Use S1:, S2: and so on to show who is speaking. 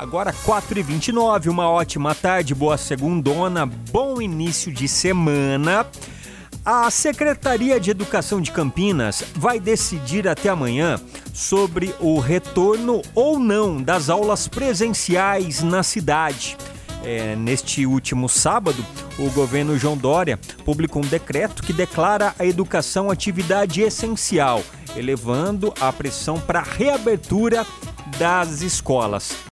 S1: Agora 4h29, uma ótima tarde, boa segundona, bom início de semana. A Secretaria de Educação de Campinas vai decidir até amanhã sobre o retorno ou não das aulas presenciais na cidade. É, neste último sábado, o governo João Dória publicou um decreto que declara a educação atividade essencial, elevando a pressão para a reabertura das escolas.